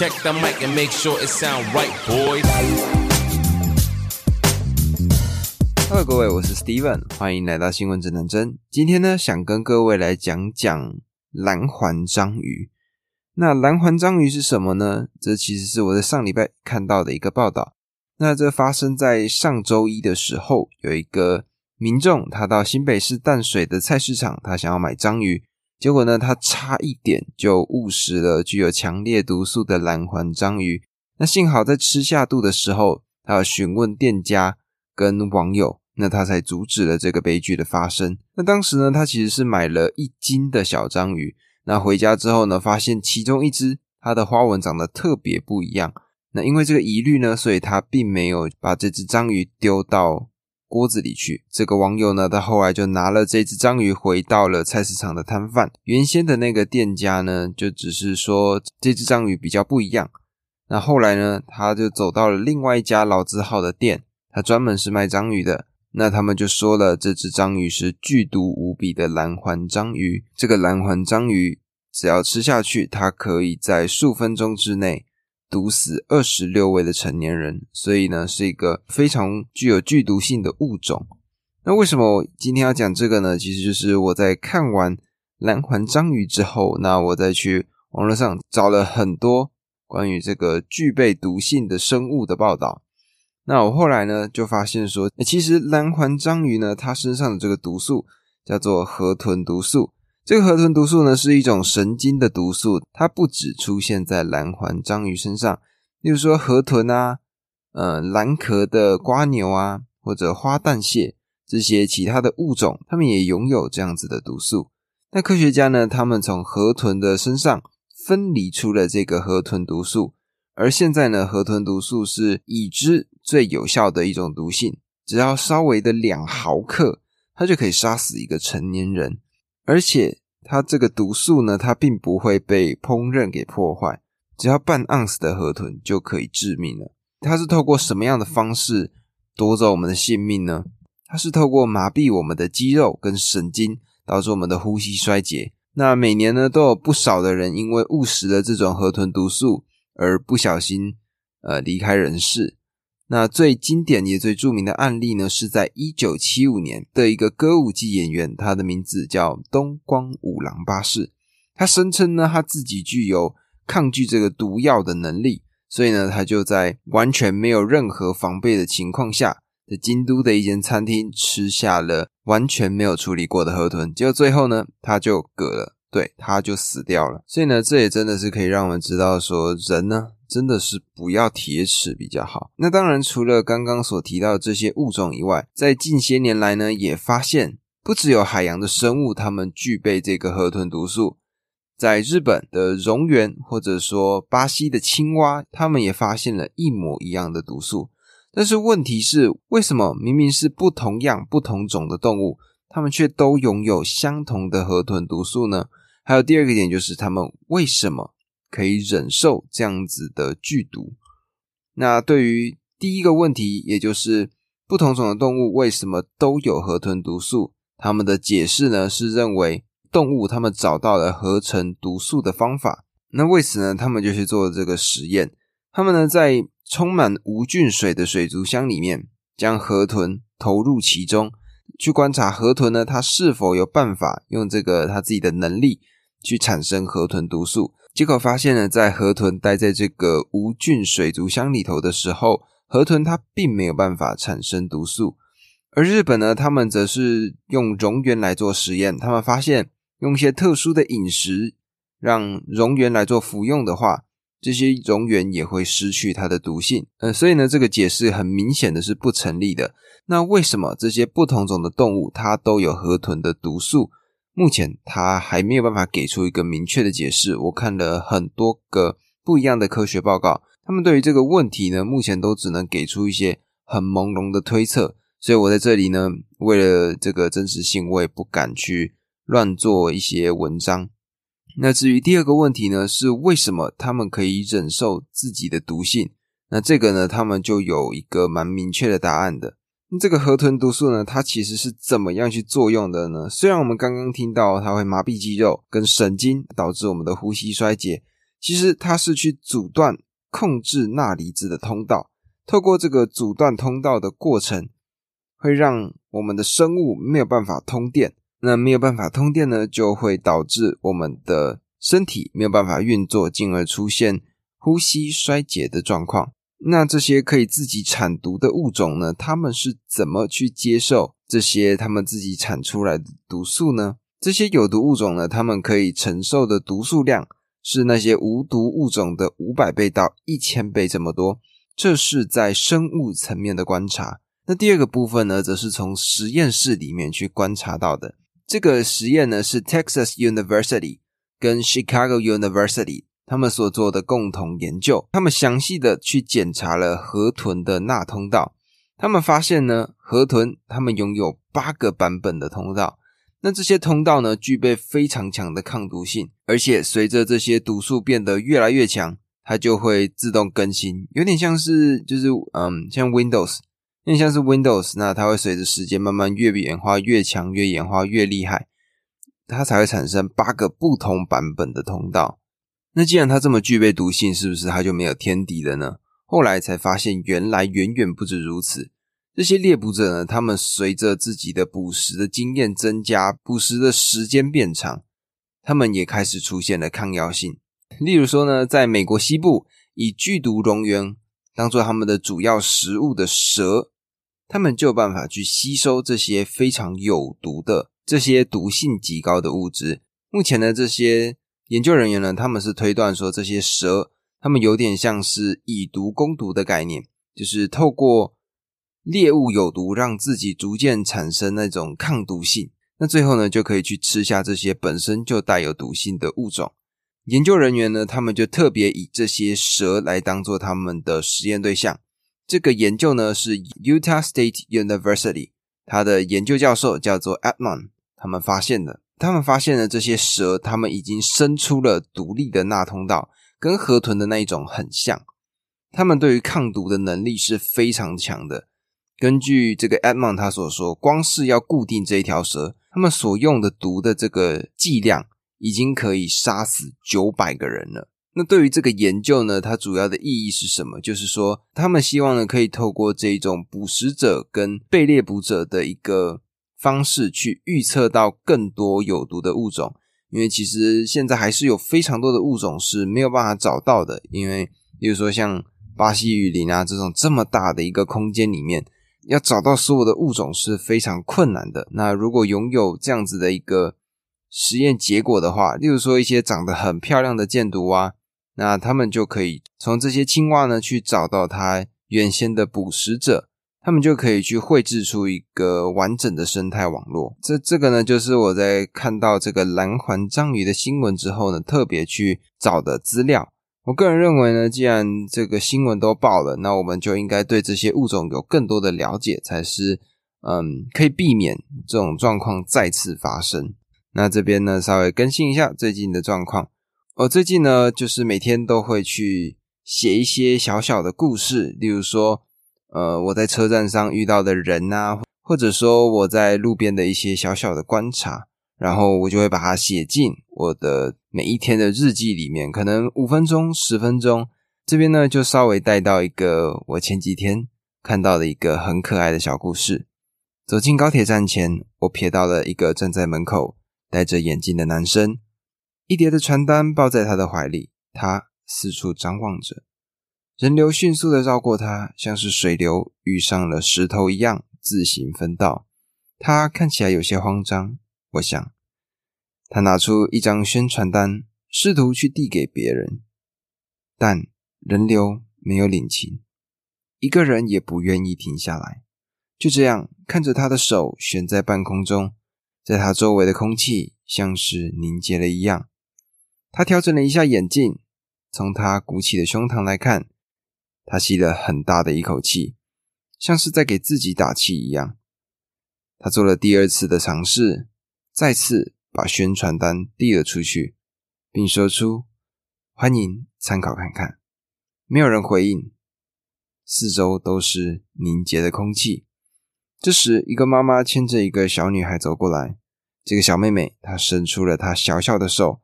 Check the mic and make sure it sound right, boy. Hello, 各位，我是 Steven，欢迎来到新闻指南针。今天呢，想跟各位来讲讲蓝环章鱼。那蓝环章鱼是什么呢？这其实是我在上礼拜看到的一个报道。那这发生在上周一的时候，有一个民众他到新北市淡水的菜市场，他想要买章鱼，结果呢，他差一点就误食了具有强烈毒素的蓝环章鱼。那幸好在吃下肚的时候，他询问店家跟网友，那他才阻止了这个悲剧的发生。那当时呢，他其实是买了一斤的小章鱼。那回家之后呢，发现其中一只它的花纹长得特别不一样。那因为这个疑虑呢，所以他并没有把这只章鱼丢到锅子里去。这个网友呢，他后来就拿了这只章鱼回到了菜市场的摊贩。原先的那个店家呢，就只是说这只章鱼比较不一样。那后来呢，他就走到了另外一家老字号的店，他专门是卖章鱼的。那他们就说了，这只章鱼是剧毒无比的蓝环章鱼。这个蓝环章鱼只要吃下去，它可以在数分钟之内毒死二十六位的成年人，所以呢，是一个非常具有剧毒性的物种。那为什么我今天要讲这个呢？其实就是我在看完蓝环章鱼之后，那我再去网络上找了很多关于这个具备毒性的生物的报道。那我后来呢，就发现说，其实蓝环章鱼呢，它身上的这个毒素叫做河豚毒素。这个河豚毒素呢，是一种神经的毒素，它不只出现在蓝环章鱼身上，例如说河豚啊，呃，蓝壳的瓜牛啊，或者花旦蟹这些其他的物种，它们也拥有这样子的毒素。那科学家呢，他们从河豚的身上分离出了这个河豚毒素。而现在呢，河豚毒素是已知最有效的一种毒性，只要稍微的两毫克，它就可以杀死一个成年人。而且它这个毒素呢，它并不会被烹饪给破坏，只要半盎司的河豚就可以致命了。它是透过什么样的方式夺走我们的性命呢？它是透过麻痹我们的肌肉跟神经，导致我们的呼吸衰竭。那每年呢，都有不少的人因为误食了这种河豚毒素。而不小心，呃，离开人世。那最经典也最著名的案例呢，是在一九七五年的一个歌舞伎演员，他的名字叫东光五郎八世。他声称呢，他自己具有抗拒这个毒药的能力，所以呢，他就在完全没有任何防备的情况下，在京都的一间餐厅吃下了完全没有处理过的河豚，结果最后呢，他就嗝了。对，他就死掉了。所以呢，这也真的是可以让我们知道，说人呢，真的是不要铁齿比较好。那当然，除了刚刚所提到的这些物种以外，在近些年来呢，也发现不只有海洋的生物，它们具备这个河豚毒素。在日本的蝾螈，或者说巴西的青蛙，它们也发现了一模一样的毒素。但是问题是，为什么明明是不同样、不同种的动物，它们却都拥有相同的河豚毒素呢？还有第二个点就是，他们为什么可以忍受这样子的剧毒？那对于第一个问题，也就是不同种的动物为什么都有河豚毒素？他们的解释呢是认为动物他们找到了合成毒素的方法。那为此呢，他们就去做这个实验。他们呢在充满无菌水的水族箱里面，将河豚投入其中，去观察河豚呢它是否有办法用这个它自己的能力。去产生河豚毒素，结果发现呢，在河豚待在这个无菌水族箱里头的时候，河豚它并没有办法产生毒素。而日本呢，他们则是用蝾螈来做实验，他们发现用一些特殊的饮食让蝾螈来做服用的话，这些蝾螈也会失去它的毒性。呃，所以呢，这个解释很明显的是不成立的。那为什么这些不同种的动物它都有河豚的毒素？目前他还没有办法给出一个明确的解释。我看了很多个不一样的科学报告，他们对于这个问题呢，目前都只能给出一些很朦胧的推测。所以我在这里呢，为了这个真实性，我也不敢去乱做一些文章。那至于第二个问题呢，是为什么他们可以忍受自己的毒性？那这个呢，他们就有一个蛮明确的答案的。这个河豚毒素呢？它其实是怎么样去作用的呢？虽然我们刚刚听到它会麻痹肌肉跟神经，导致我们的呼吸衰竭，其实它是去阻断、控制钠离子的通道。透过这个阻断通道的过程，会让我们的生物没有办法通电。那没有办法通电呢，就会导致我们的身体没有办法运作，进而出现呼吸衰竭的状况。那这些可以自己产毒的物种呢？它们是怎么去接受这些它们自己产出来的毒素呢？这些有毒物种呢，它们可以承受的毒素量是那些无毒物种的五百倍到一千倍这么多。这是在生物层面的观察。那第二个部分呢，则是从实验室里面去观察到的。这个实验呢，是 Texas University 跟 Chicago University。他们所做的共同研究，他们详细的去检查了河豚的钠通道。他们发现呢，河豚他们拥有八个版本的通道。那这些通道呢，具备非常强的抗毒性，而且随着这些毒素变得越来越强，它就会自动更新，有点像是就是嗯，像 Windows，有点像是 Windows，那它会随着时间慢慢越演化越强，越演化越厉害，它才会产生八个不同版本的通道。那既然它这么具备毒性，是不是它就没有天敌了呢？后来才发现，原来远远不止如此。这些猎捕者呢，他们随着自己的捕食的经验增加，捕食的时间变长，他们也开始出现了抗药性。例如说呢，在美国西部，以剧毒蝾螈当做他们的主要食物的蛇，他们就有办法去吸收这些非常有毒的、这些毒性极高的物质。目前呢，这些。研究人员呢，他们是推断说，这些蛇，他们有点像是以毒攻毒的概念，就是透过猎物有毒，让自己逐渐产生那种抗毒性，那最后呢，就可以去吃下这些本身就带有毒性的物种。研究人员呢，他们就特别以这些蛇来当做他们的实验对象。这个研究呢，是 Utah State University，他的研究教授叫做 Edmond，他们发现的。他们发现了这些蛇，它们已经生出了独立的钠通道，跟河豚的那一种很像。它们对于抗毒的能力是非常强的。根据这个 Edmond 他所说，光是要固定这一条蛇，他们所用的毒的这个剂量，已经可以杀死九百个人了。那对于这个研究呢，它主要的意义是什么？就是说，他们希望呢，可以透过这种捕食者跟被猎捕者的一个。方式去预测到更多有毒的物种，因为其实现在还是有非常多的物种是没有办法找到的。因为，比如说像巴西雨林啊这种这么大的一个空间里面，要找到所有的物种是非常困难的。那如果拥有这样子的一个实验结果的话，例如说一些长得很漂亮的箭毒蛙，那他们就可以从这些青蛙呢去找到它原先的捕食者。他们就可以去绘制出一个完整的生态网络。这这个呢，就是我在看到这个蓝环章鱼的新闻之后呢，特别去找的资料。我个人认为呢，既然这个新闻都报了，那我们就应该对这些物种有更多的了解，才是嗯，可以避免这种状况再次发生。那这边呢，稍微更新一下最近的状况。我最近呢，就是每天都会去写一些小小的故事，例如说。呃，我在车站上遇到的人啊，或者说我在路边的一些小小的观察，然后我就会把它写进我的每一天的日记里面，可能五分钟、十分钟。这边呢，就稍微带到一个我前几天看到的一个很可爱的小故事。走进高铁站前，我瞥到了一个站在门口戴着眼镜的男生，一叠的传单抱在他的怀里，他四处张望着。人流迅速的绕过他，像是水流遇上了石头一样自行分道。他看起来有些慌张。我想，他拿出一张宣传单，试图去递给别人，但人流没有领情，一个人也不愿意停下来。就这样看着他的手悬在半空中，在他周围的空气像是凝结了一样。他调整了一下眼镜，从他鼓起的胸膛来看。他吸了很大的一口气，像是在给自己打气一样。他做了第二次的尝试，再次把宣传单递了出去，并说出：“欢迎参考看看。”没有人回应，四周都是凝结的空气。这时，一个妈妈牵着一个小女孩走过来。这个小妹妹，她伸出了她小小的手，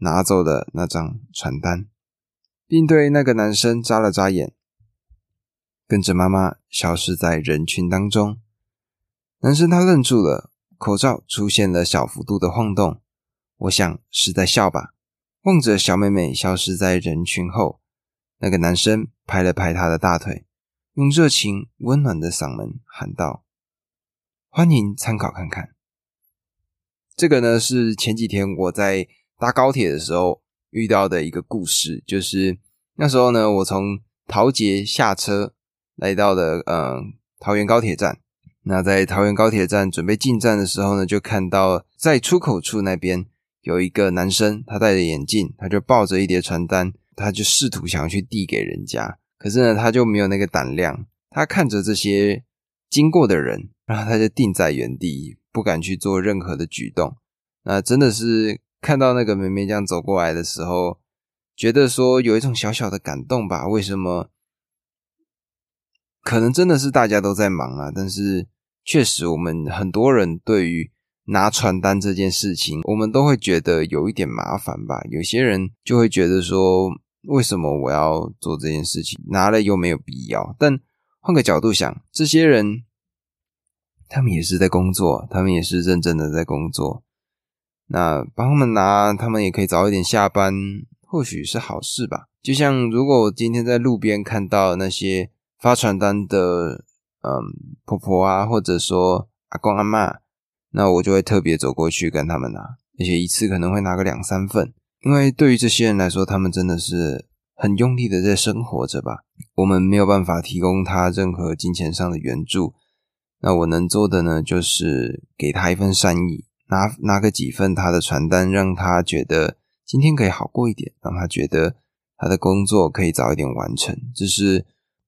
拿走了那张传单，并对那个男生眨了眨眼，跟着妈妈消失在人群当中。男生他愣住了，口罩出现了小幅度的晃动，我想是在笑吧。望着小妹妹消失在人群后，那个男生拍了拍她的大腿，用热情温暖的嗓门喊道：“欢迎参考看看。”这个呢是前几天我在搭高铁的时候遇到的一个故事，就是那时候呢，我从桃捷下车，来到了嗯桃园高铁站。那在桃园高铁站准备进站的时候呢，就看到在出口处那边。有一个男生，他戴着眼镜，他就抱着一叠传单，他就试图想要去递给人家，可是呢，他就没有那个胆量。他看着这些经过的人，然后他就定在原地，不敢去做任何的举动。那真的是看到那个妹妹这样走过来的时候，觉得说有一种小小的感动吧？为什么？可能真的是大家都在忙啊，但是确实我们很多人对于。拿传单这件事情，我们都会觉得有一点麻烦吧。有些人就会觉得说，为什么我要做这件事情？拿了又没有必要。但换个角度想，这些人他们也是在工作，他们也是认真的在工作。那帮他们拿，他们也可以早一点下班，或许是好事吧。就像如果我今天在路边看到那些发传单的，嗯，婆婆啊，或者说阿公阿妈。那我就会特别走过去跟他们拿，而且一次可能会拿个两三份，因为对于这些人来说，他们真的是很用力的在生活着吧。我们没有办法提供他任何金钱上的援助，那我能做的呢，就是给他一份善意，拿拿个几份他的传单，让他觉得今天可以好过一点，让他觉得他的工作可以早一点完成，这是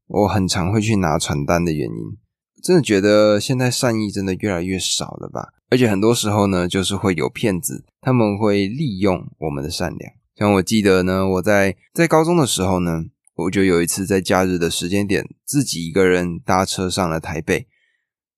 我很常会去拿传单的原因。真的觉得现在善意真的越来越少了吧？而且很多时候呢，就是会有骗子，他们会利用我们的善良。像我记得呢，我在在高中的时候呢，我就有一次在假日的时间点，自己一个人搭车上了台北。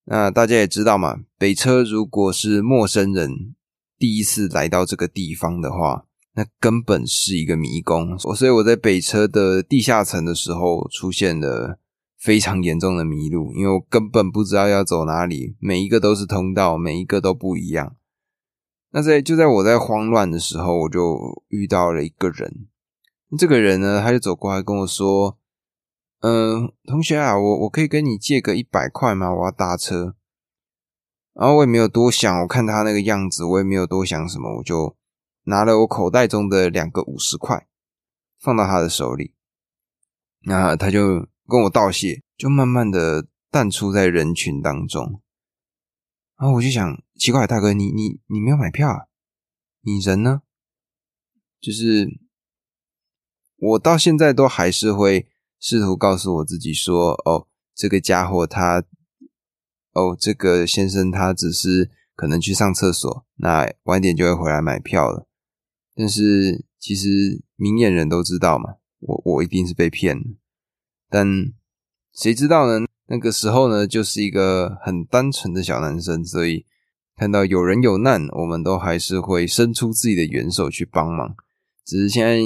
那大家也知道嘛，北车如果是陌生人第一次来到这个地方的话，那根本是一个迷宫。所以我在北车的地下层的时候出现了。非常严重的迷路，因为我根本不知道要走哪里，每一个都是通道，每一个都不一样。那在就在我在慌乱的时候，我就遇到了一个人。这个人呢，他就走过来跟我说：“嗯，同学啊，我我可以跟你借个一百块吗？我要搭车。”然后我也没有多想，我看他那个样子，我也没有多想什么，我就拿了我口袋中的两个五十块，放到他的手里。那他就。跟我道谢，就慢慢的淡出在人群当中。然后我就想，奇怪，大哥，你你你没有买票啊？你人呢？就是我到现在都还是会试图告诉我自己说，哦，这个家伙他，哦，这个先生他只是可能去上厕所，那晚点就会回来买票了。但是其实明眼人都知道嘛，我我一定是被骗了。但谁知道呢？那个时候呢，就是一个很单纯的小男生，所以看到有人有难，我们都还是会伸出自己的援手去帮忙。只是现在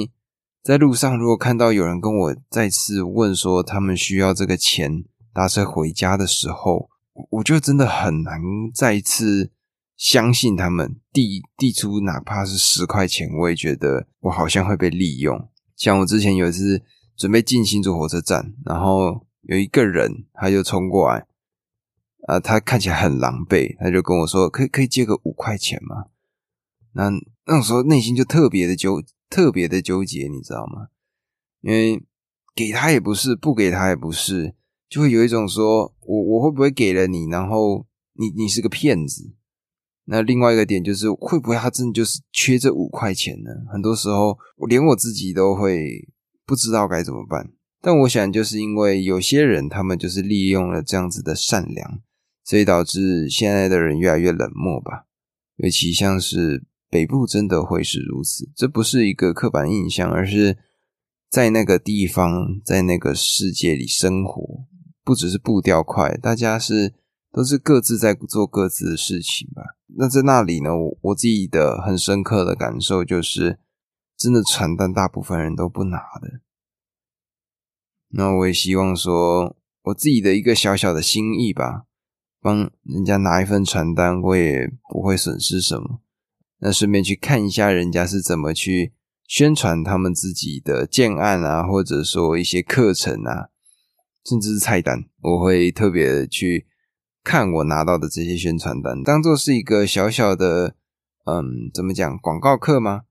在路上，如果看到有人跟我再次问说他们需要这个钱搭车回家的时候，我就真的很难再次相信他们递递出哪怕是十块钱，我也觉得我好像会被利用。像我之前有一次。准备进新竹火车站，然后有一个人他就冲过来，啊，他看起来很狼狈，他就跟我说：“可以可以借个五块钱吗？”那那种时候内心就特别的纠，特别的纠结，你知道吗？因为给他也不是，不给他也不是，就会有一种说我我会不会给了你，然后你你是个骗子？那另外一个点就是会不会他真的就是缺这五块钱呢？很多时候连我自己都会。不知道该怎么办，但我想就是因为有些人他们就是利用了这样子的善良，所以导致现在的人越来越冷漠吧。尤其像是北部真的会是如此，这不是一个刻板印象，而是在那个地方，在那个世界里生活，不只是步调快，大家是都是各自在做各自的事情吧。那在那里呢，我我自己的很深刻的感受就是。真的传单大部分人都不拿的。那我也希望说，我自己的一个小小的心意吧，帮人家拿一份传单，我也不会损失什么。那顺便去看一下人家是怎么去宣传他们自己的建案啊，或者说一些课程啊，甚至是菜单，我会特别去看我拿到的这些宣传单，当做是一个小小的，嗯，怎么讲广告课吗？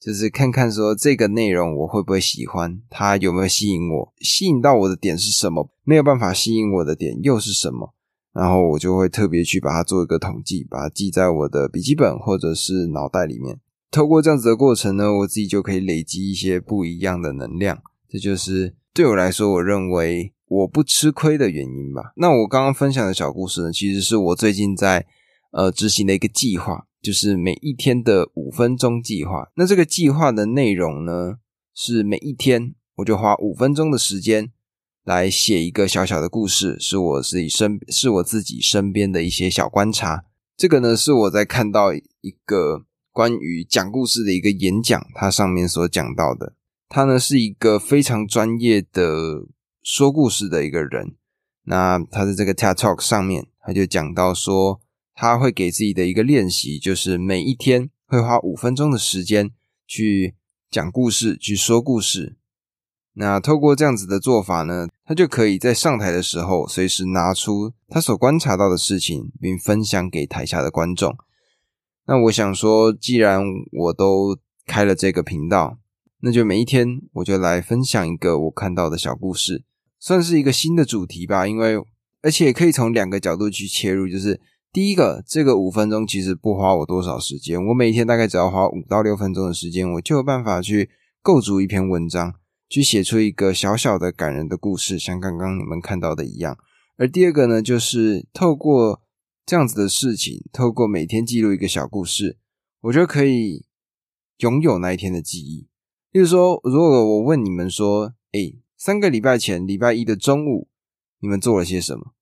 就是看看说这个内容我会不会喜欢，它有没有吸引我，吸引到我的点是什么？没有办法吸引我的点又是什么？然后我就会特别去把它做一个统计，把它记在我的笔记本或者是脑袋里面。透过这样子的过程呢，我自己就可以累积一些不一样的能量。这就是对我来说，我认为我不吃亏的原因吧。那我刚刚分享的小故事呢，其实是我最近在呃执行的一个计划。就是每一天的五分钟计划。那这个计划的内容呢，是每一天我就花五分钟的时间来写一个小小的故事，是我自己身是我自己身边的一些小观察。这个呢，是我在看到一个关于讲故事的一个演讲，它上面所讲到的。他呢是一个非常专业的说故事的一个人。那他在这个 TED Talk 上面，他就讲到说。他会给自己的一个练习，就是每一天会花五分钟的时间去讲故事、去说故事。那透过这样子的做法呢，他就可以在上台的时候，随时拿出他所观察到的事情，并分享给台下的观众。那我想说，既然我都开了这个频道，那就每一天我就来分享一个我看到的小故事，算是一个新的主题吧。因为而且可以从两个角度去切入，就是。第一个，这个五分钟其实不花我多少时间，我每天大概只要花五到六分钟的时间，我就有办法去构筑一篇文章，去写出一个小小的感人的故事，像刚刚你们看到的一样。而第二个呢，就是透过这样子的事情，透过每天记录一个小故事，我就可以拥有那一天的记忆。例如说，如果我问你们说，哎，三个礼拜前礼拜一的中午，你们做了些什么？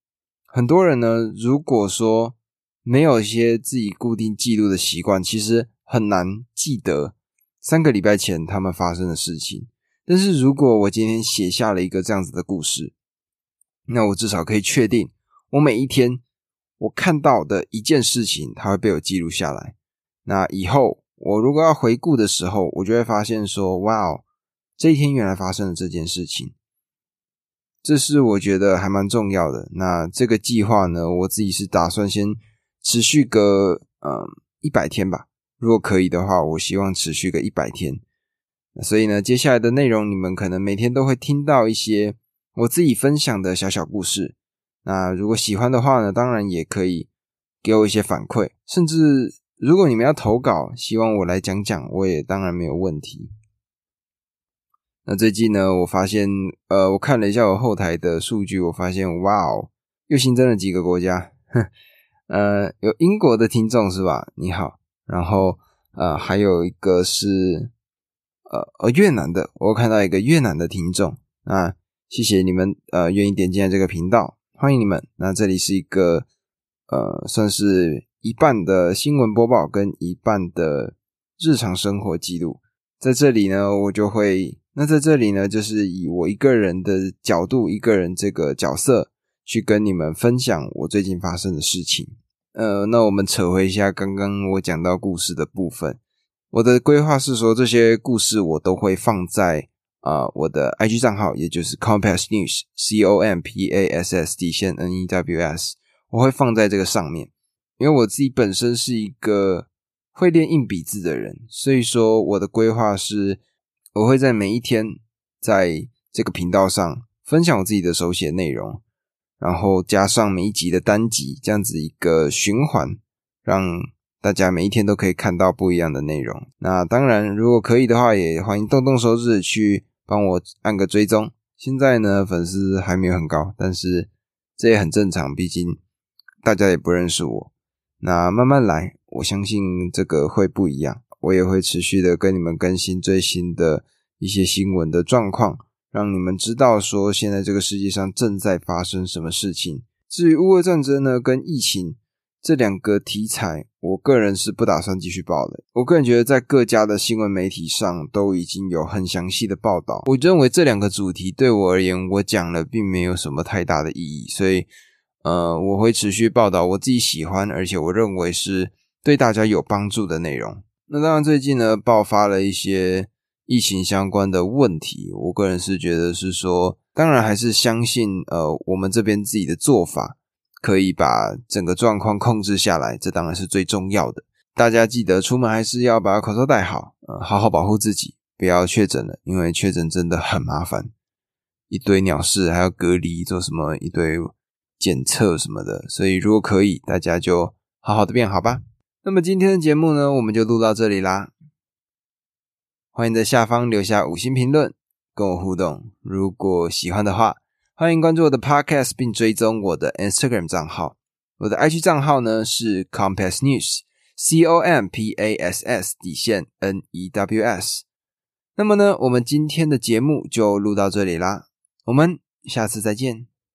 很多人呢，如果说没有一些自己固定记录的习惯，其实很难记得三个礼拜前他们发生的事情。但是如果我今天写下了一个这样子的故事，那我至少可以确定，我每一天我看到的一件事情，它会被我记录下来。那以后我如果要回顾的时候，我就会发现说：“哇哦，这一天原来发生了这件事情。”这是我觉得还蛮重要的。那这个计划呢，我自己是打算先。持续个嗯一百天吧，如果可以的话，我希望持续个一百天。所以呢，接下来的内容你们可能每天都会听到一些我自己分享的小小故事。那如果喜欢的话呢，当然也可以给我一些反馈，甚至如果你们要投稿，希望我来讲讲，我也当然没有问题。那最近呢，我发现呃，我看了一下我后台的数据，我发现哇哦，又新增了几个国家，哼。呃，有英国的听众是吧？你好，然后呃，还有一个是呃呃越南的，我看到一个越南的听众啊，谢谢你们呃愿意点进来这个频道，欢迎你们。那这里是一个呃算是一半的新闻播报跟一半的日常生活记录，在这里呢，我就会那在这里呢，就是以我一个人的角度，一个人这个角色。去跟你们分享我最近发生的事情。呃，那我们扯回一下刚刚我讲到故事的部分。我的规划是说，这些故事我都会放在啊我的 IG 账号，也就是 Compass News C O M P A S S 底线 N E W S，我会放在这个上面。因为我自己本身是一个会练硬笔字的人，所以说我的规划是，我会在每一天在这个频道上分享我自己的手写内容。然后加上每一集的单集，这样子一个循环，让大家每一天都可以看到不一样的内容。那当然，如果可以的话，也欢迎动动手指去帮我按个追踪。现在呢，粉丝还没有很高，但是这也很正常，毕竟大家也不认识我。那慢慢来，我相信这个会不一样。我也会持续的跟你们更新最新的一些新闻的状况。让你们知道说，现在这个世界上正在发生什么事情。至于乌俄战争呢，跟疫情这两个题材，我个人是不打算继续报的。我个人觉得，在各家的新闻媒体上都已经有很详细的报道。我认为这两个主题对我而言，我讲了并没有什么太大的意义，所以呃，我会持续报道我自己喜欢，而且我认为是对大家有帮助的内容。那当然，最近呢爆发了一些疫情相关的问题，我个人是觉得是说，当然还是相信呃我们这边自己的做法。可以把整个状况控制下来，这当然是最重要的。大家记得出门还是要把口罩戴好，呃，好好保护自己，不要确诊了，因为确诊真的很麻烦，一堆鸟事，还要隔离，做什么一堆检测什么的。所以如果可以，大家就好好的变好吧。那么今天的节目呢，我们就录到这里啦。欢迎在下方留下五星评论，跟我互动。如果喜欢的话。欢迎关注我的 Podcast，并追踪我的 Instagram 账号。我的 IG 账号呢是 Compass News，C O M P A S S 底线 N E W S。那么呢，我们今天的节目就录到这里啦，我们下次再见。